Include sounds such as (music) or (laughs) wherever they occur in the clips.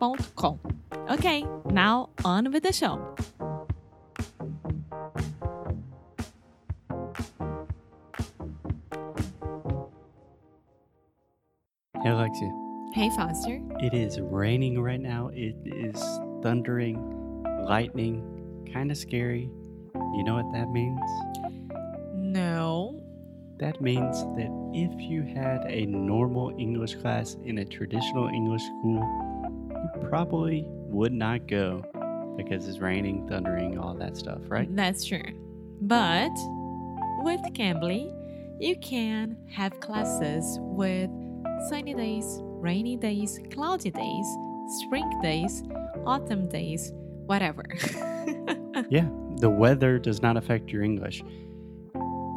inglesnuecru.com. Ok, now on with the show. Hey, Alexia. Hey, Foster. It is raining right now. It is thundering, lightning, kind of scary. You know what that means? No. That means that if you had a normal English class in a traditional English school, probably would not go because it's raining, thundering, all that stuff, right? That's true. But with Cambly, you can have classes with sunny days, rainy days, cloudy days, spring days, autumn days, whatever. (laughs) Yeah, the weather does not affect your English.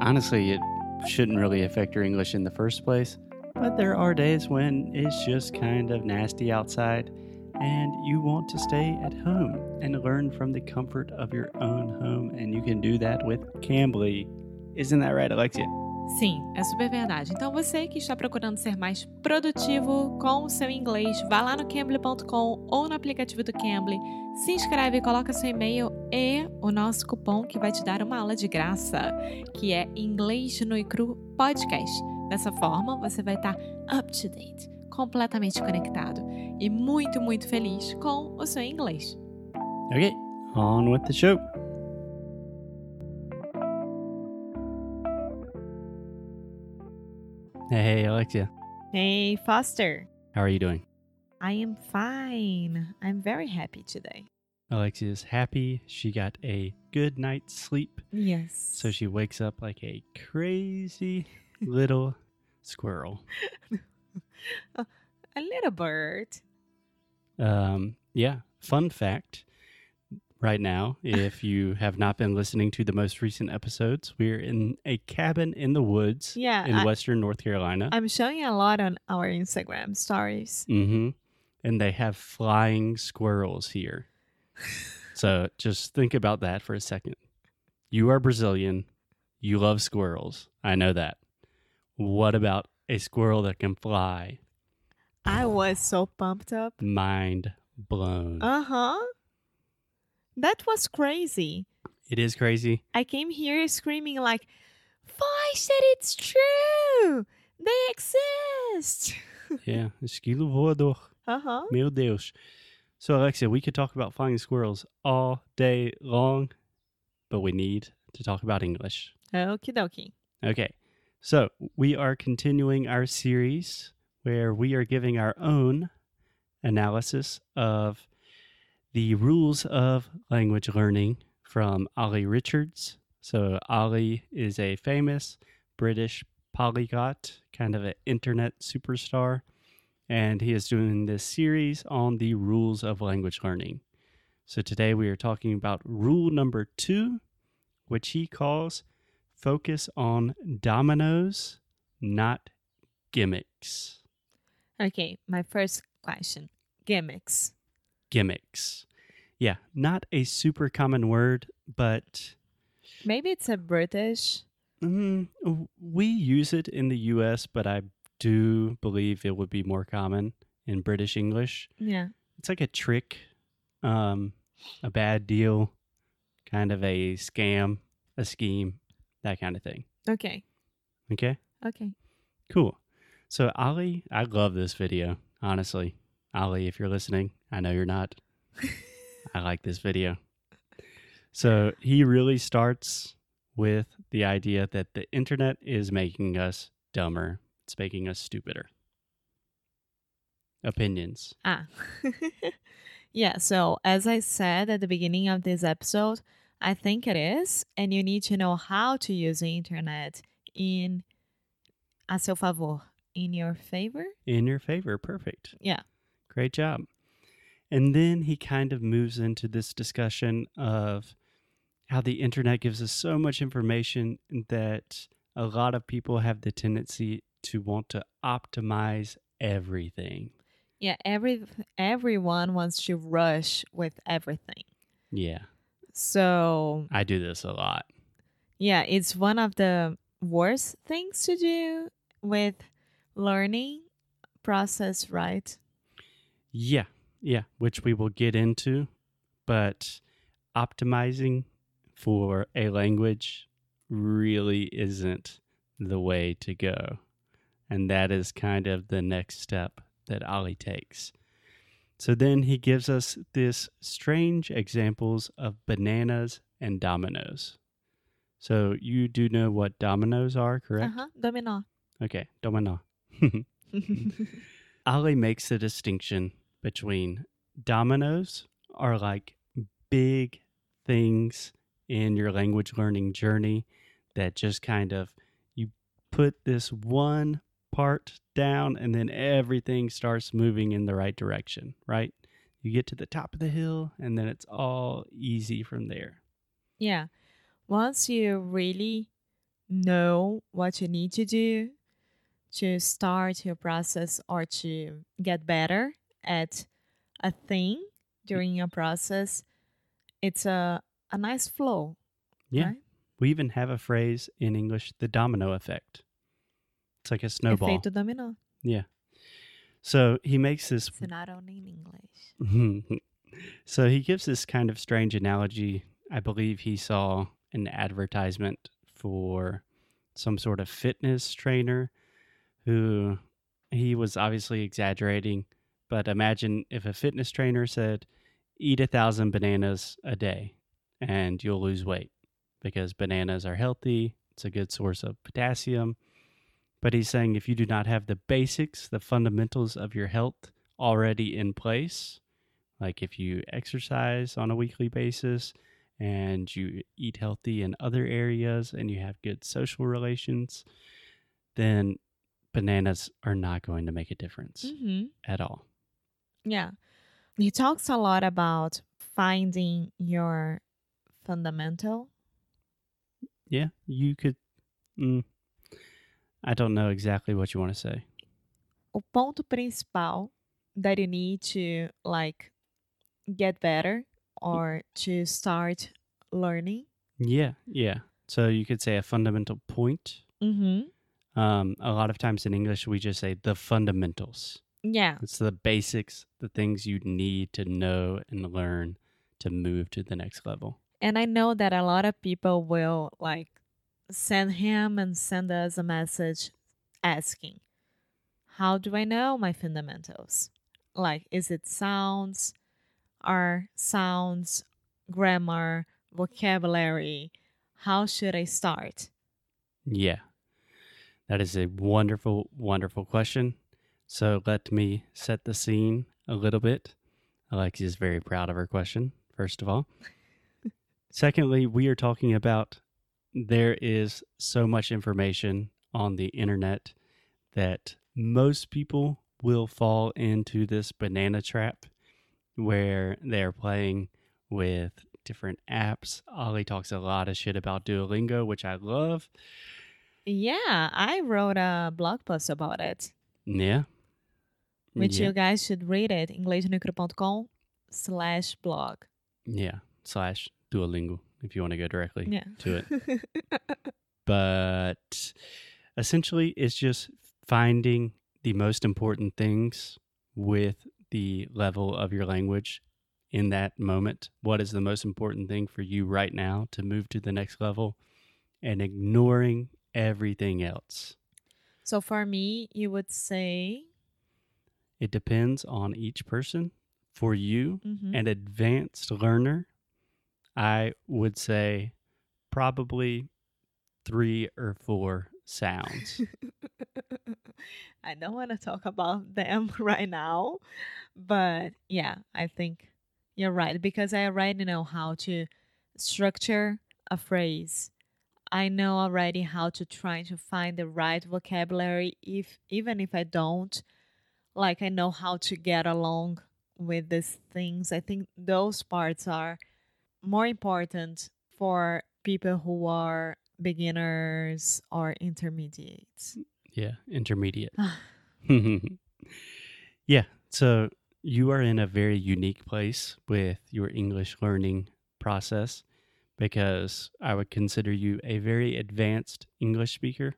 Honestly, it shouldn't really affect your English in the first place, but there are days when it's just kind of nasty outside and you want to stay at home and learn from the comfort of your own home, and you can do that with Cambly. Isn't that right, Alexia? Sim, é super verdade. Então você que está procurando ser mais produtivo com o seu inglês, vá lá no cambly.com ou no aplicativo do Cambly, se inscreve, coloca seu e-mail e o nosso cupom que vai te dar uma aula de graça, que é Inglês no Icru Podcast. Dessa forma, você vai estar up to date, completamente conectado e muito, muito feliz com o seu inglês. Okay, on with the show. Hey, Alexia, Hey, Foster. how are you doing? I am fine. I'm very happy today. Alexia is happy. She got a good night's sleep, Yes. so she wakes up like a crazy little squirrel. (laughs) (laughs) a little bird. Um, yeah, fun fact right now, if (laughs) you have not been listening to the most recent episodes, we're in a cabin in the woods Yeah, in I- western North Carolina. I'm showing a lot on our Instagram stories. Mm-hmm. And they have flying squirrels here. so (laughs) just think about that for a second. You are Brazilian. You love squirrels. I know that. What about a squirrel that can fly? I was so pumped up. Mind blown. Uh huh. That was crazy. it is crazy. I came here screaming like, "Foy said it's true. They exist." (laughs) Yeah. Esquilo voador. Uh huh. Meu Deus. So, Alexia, we could talk about flying squirrels all day long, but we need to talk about English. Okie dokie. Okay, so we are continuing our series where we are giving our own analysis of the rules of language learning from Olly Richards. So, Olly is a famous British polyglot, kind of an internet superstar, and he is doing this series on the rules of language learning. So, today we are talking about rule number two, which he calls focus on dominoes, not gimmicks. Okay, my first question: gimmicks. Gimmicks. Yeah, not a super common word, but Maybe it's a British. mm, we use it in the US, but I do believe it would be more common in British English. Yeah. It's like a trick, um, a bad deal, kind of a scam, a scheme, that kind of thing. Okay. Okay? Okay. Cool. So, Olly, I love this video, honestly. Olly, if you're listening, I know you're not. (laughs) I like this video. So, he really starts with the idea that the internet is making us dumber, it's making us stupider. Opinions. Ah. (laughs) yeah, so as I said at the beginning of this episode, I think it is, and you need to know how to use the internet in a seu favor, in your favor. In your favor. Perfect. Yeah. Great job. And then he kind of moves into this discussion of how the internet gives us so much information that a lot of people have the tendency to want to optimize everything. Yeah, every everyone wants to rush with everything. Yeah, So, I do this a lot. yeah, it's one of the worst things to do with learning process, right? Yeah, yeah, which we will get into. But optimizing for a language really isn't the way to go. And that is kind of the next step that Olly takes. So then he gives us this strange examples of bananas and dominoes. So you do know what dominoes are, correct? Uh-huh. Domino. Okay, domino. (laughs) (laughs) Olly makes the distinction between dominoes are like big things in your language learning journey that just kind of you put this one part down and then everything starts moving in the right direction, right? You get to the top of the hill and then it's all easy from there. Yeah. Once you really know what you need to do to start your process or to get better at a thing during your process, it's a, a nice flow. Yeah. Right? We even have a phrase in English, the domino effect. It's like a snowball. Dominó. Yeah. So he makes this It's not only in English. (laughs) so he gives this kind of strange analogy. I believe he saw an advertisement for some sort of fitness trainer who he was obviously exaggerating, but imagine if a fitness trainer said, eat a thousand bananas a day and you'll lose weight because bananas are healthy. It's a good source of potassium. But he's saying if you do not have the basics, the fundamentals of your health already in place, like if you exercise on a weekly basis and you eat healthy in other areas and you have good social relations, then bananas are not going to make a difference hmm at all. Yeah. He talks a lot about finding your fundamental. Yeah, you could. Mm, I don't know exactly what you want to say. O ponto principal that you need to like get better or to start learning. Yeah, yeah. So you could say a fundamental point. Mm-hmm. Um, a lot of times in English, we just say the fundamentals. Yeah. It's the basics, the things you need to know and learn to move to the next level. And I know that a lot of people will like send him and send us a message asking, How do I know my fundamentals? Like, is it sounds, are sounds, grammar, vocabulary? How should I start? Yeah. That is a wonderful, wonderful question. So let me set the scene a little bit. Alexia is very proud of her question, first of all. (laughs) Secondly, we are talking about there is so much information on the internet that most people will fall into this banana trap where they're playing with different apps. Olly talks a lot of shit about Duolingo, which I love. Yeah, I wrote a blog post about it, Yeah. which yeah. you guys should read it. inglesnuecru.com slash blog. Yeah. Slash Duolingo if you want to go directly Yeah. to it. (laughs) But essentially, it's just finding the most important things with the level of your language in that moment. What is the most important thing for you right now to move to the next level and ignoring everything else? so for me, you would say, It depends on each person. For you, mhm, an advanced learner, I would say probably three or four sounds. (laughs) I don't want to talk about them (laughs) right now, but yeah, I think you're right because I already know how to structure a phrase. I know already how to try to find the right vocabulary if even if I don't like I know how to get along with these things. I think those parts are more important for people who are beginners or intermediates. Mm, yeah, intermediate. Ah. (laughs) yeah, so you are in a very unique place with your English learning process because I would consider you a very advanced English speaker.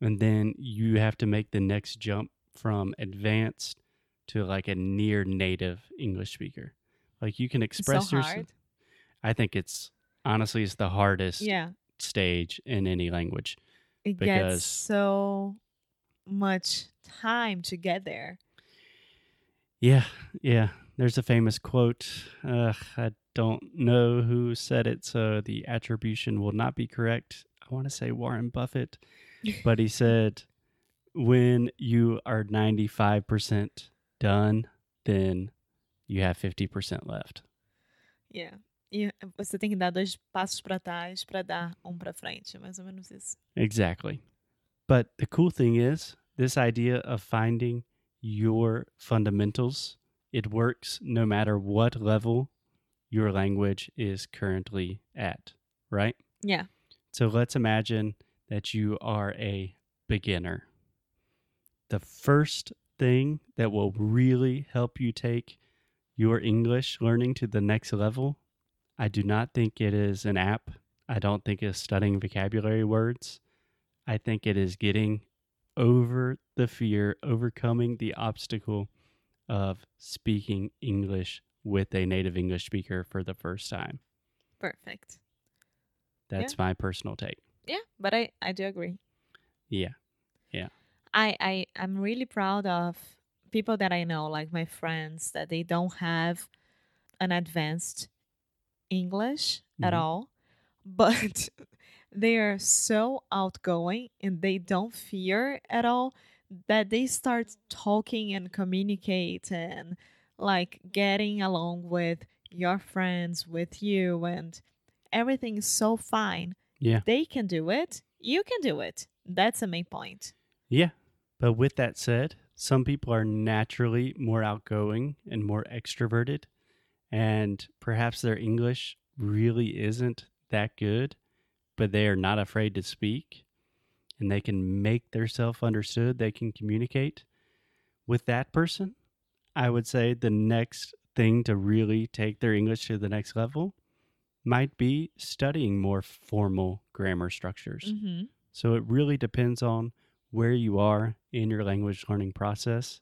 And then you have to make the next jump from advanced to like a near native English speaker. Like you can express so yourself. I think it's honestly it's the hardest Yeah, stage in any language. it Because- gets so much time to get there. Yeah, yeah. There's a famous quote. Uh, I don't know who said it, so the attribution will not be correct. I want to say Warren Buffett, but he (laughs) said, when you are 95% done, then you have 50% left. Yeah. E você tem que dar dois passos para trás para dar um para frente, mais ou menos isso. Exactly. But the cool thing is, this idea of finding your fundamentals, it works no matter what level your language is currently at, right? Yeah. So let's imagine that you are a beginner. The first thing that will really help you take your English learning to the next level, I do not think it is an app. I don't think it's studying vocabulary words. I think it is getting over the fear, overcoming the obstacle of speaking English with a native English speaker for the first time. Perfect. That's my personal take. Yeah, but I I do agree. Yeah. I I I'm really proud of people that I know, like my friends, that they don't have an advanced English at Mhm. all, (laughs) but they are so outgoing and they don't fear at all that they start talking and communicate and like getting along with your friends, with you, and everything is so fine. Yeah. They can do it. You can do it. That's the main point. Yeah. But with that said, some people are naturally more outgoing and more extroverted, and perhaps their English really isn't that good, but they are not afraid to speak and they can make themselves understood, they can communicate. With that person, I would say the next thing to really take their English to the next level might be studying more formal grammar structures. Mm-hmm. So it really depends on where you are in your language learning process.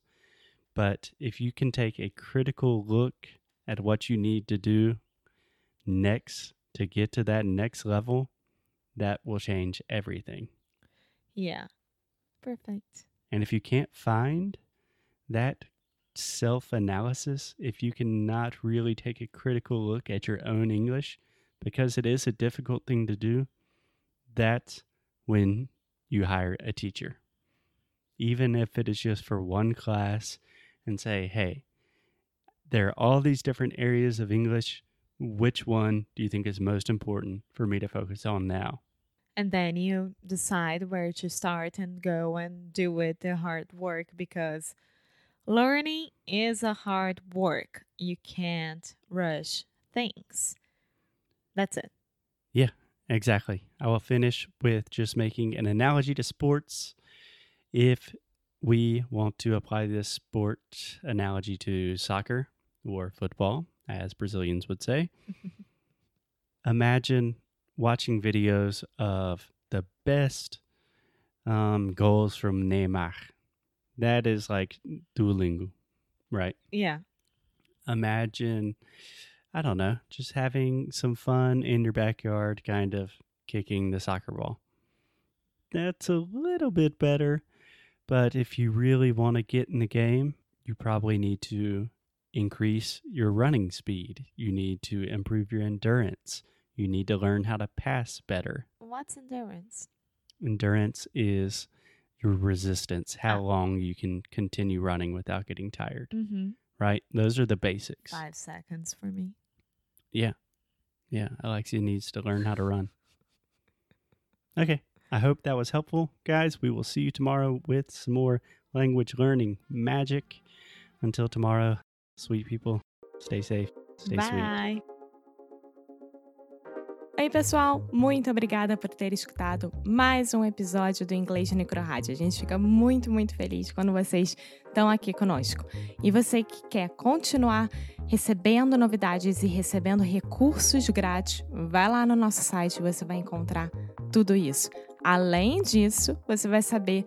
But if you can take a critical look at what you need to do next to get to that next level, that will change everything. Yeah. Perfect. And if you can't find that self analysis, if you cannot really take a critical look at your own English, because it is a difficult thing to do, that's when you hire a teacher. Even if it is just for one class and say, hey, there are all these different areas of English. Which one do you think is most important for me to focus on now? And then you decide where to start and go and do it the hard work because learning is a hard work. You can't rush things. That's it. Yeah, exactly. I will finish with just making an analogy to sports. If we want to apply this sport analogy to soccer or football, as Brazilians would say, (laughs) imagine watching videos of the best um, goals from Neymar. That is like Duolingo, right? Yeah. imagine i don't know just having some fun in your backyard kind of kicking the soccer ball that's a little bit better but if you really want to get in the game you probably need to increase your running speed you need to improve your endurance you need to learn how to pass better what's endurance? Endurance is your resistance, how ah. long you can continue running without getting tired. Mm-hmm. Right? Those are the basics. Five seconds for me. Yeah. Yeah. Alexia needs to learn how to run. Okay. I hope that was helpful, guys. We will see you tomorrow with some more language learning magic. Until tomorrow, sweet people, stay safe, stay Bye. sweet. Oi, pessoal! Muito obrigada por ter escutado mais um episódio do Inglês Necro Rádio. A gente fica muito, muito feliz quando vocês estão aqui conosco. E você que quer continuar recebendo novidades e recebendo recursos grátis, vai lá no nosso site, você vai encontrar tudo isso. Além disso, você vai saber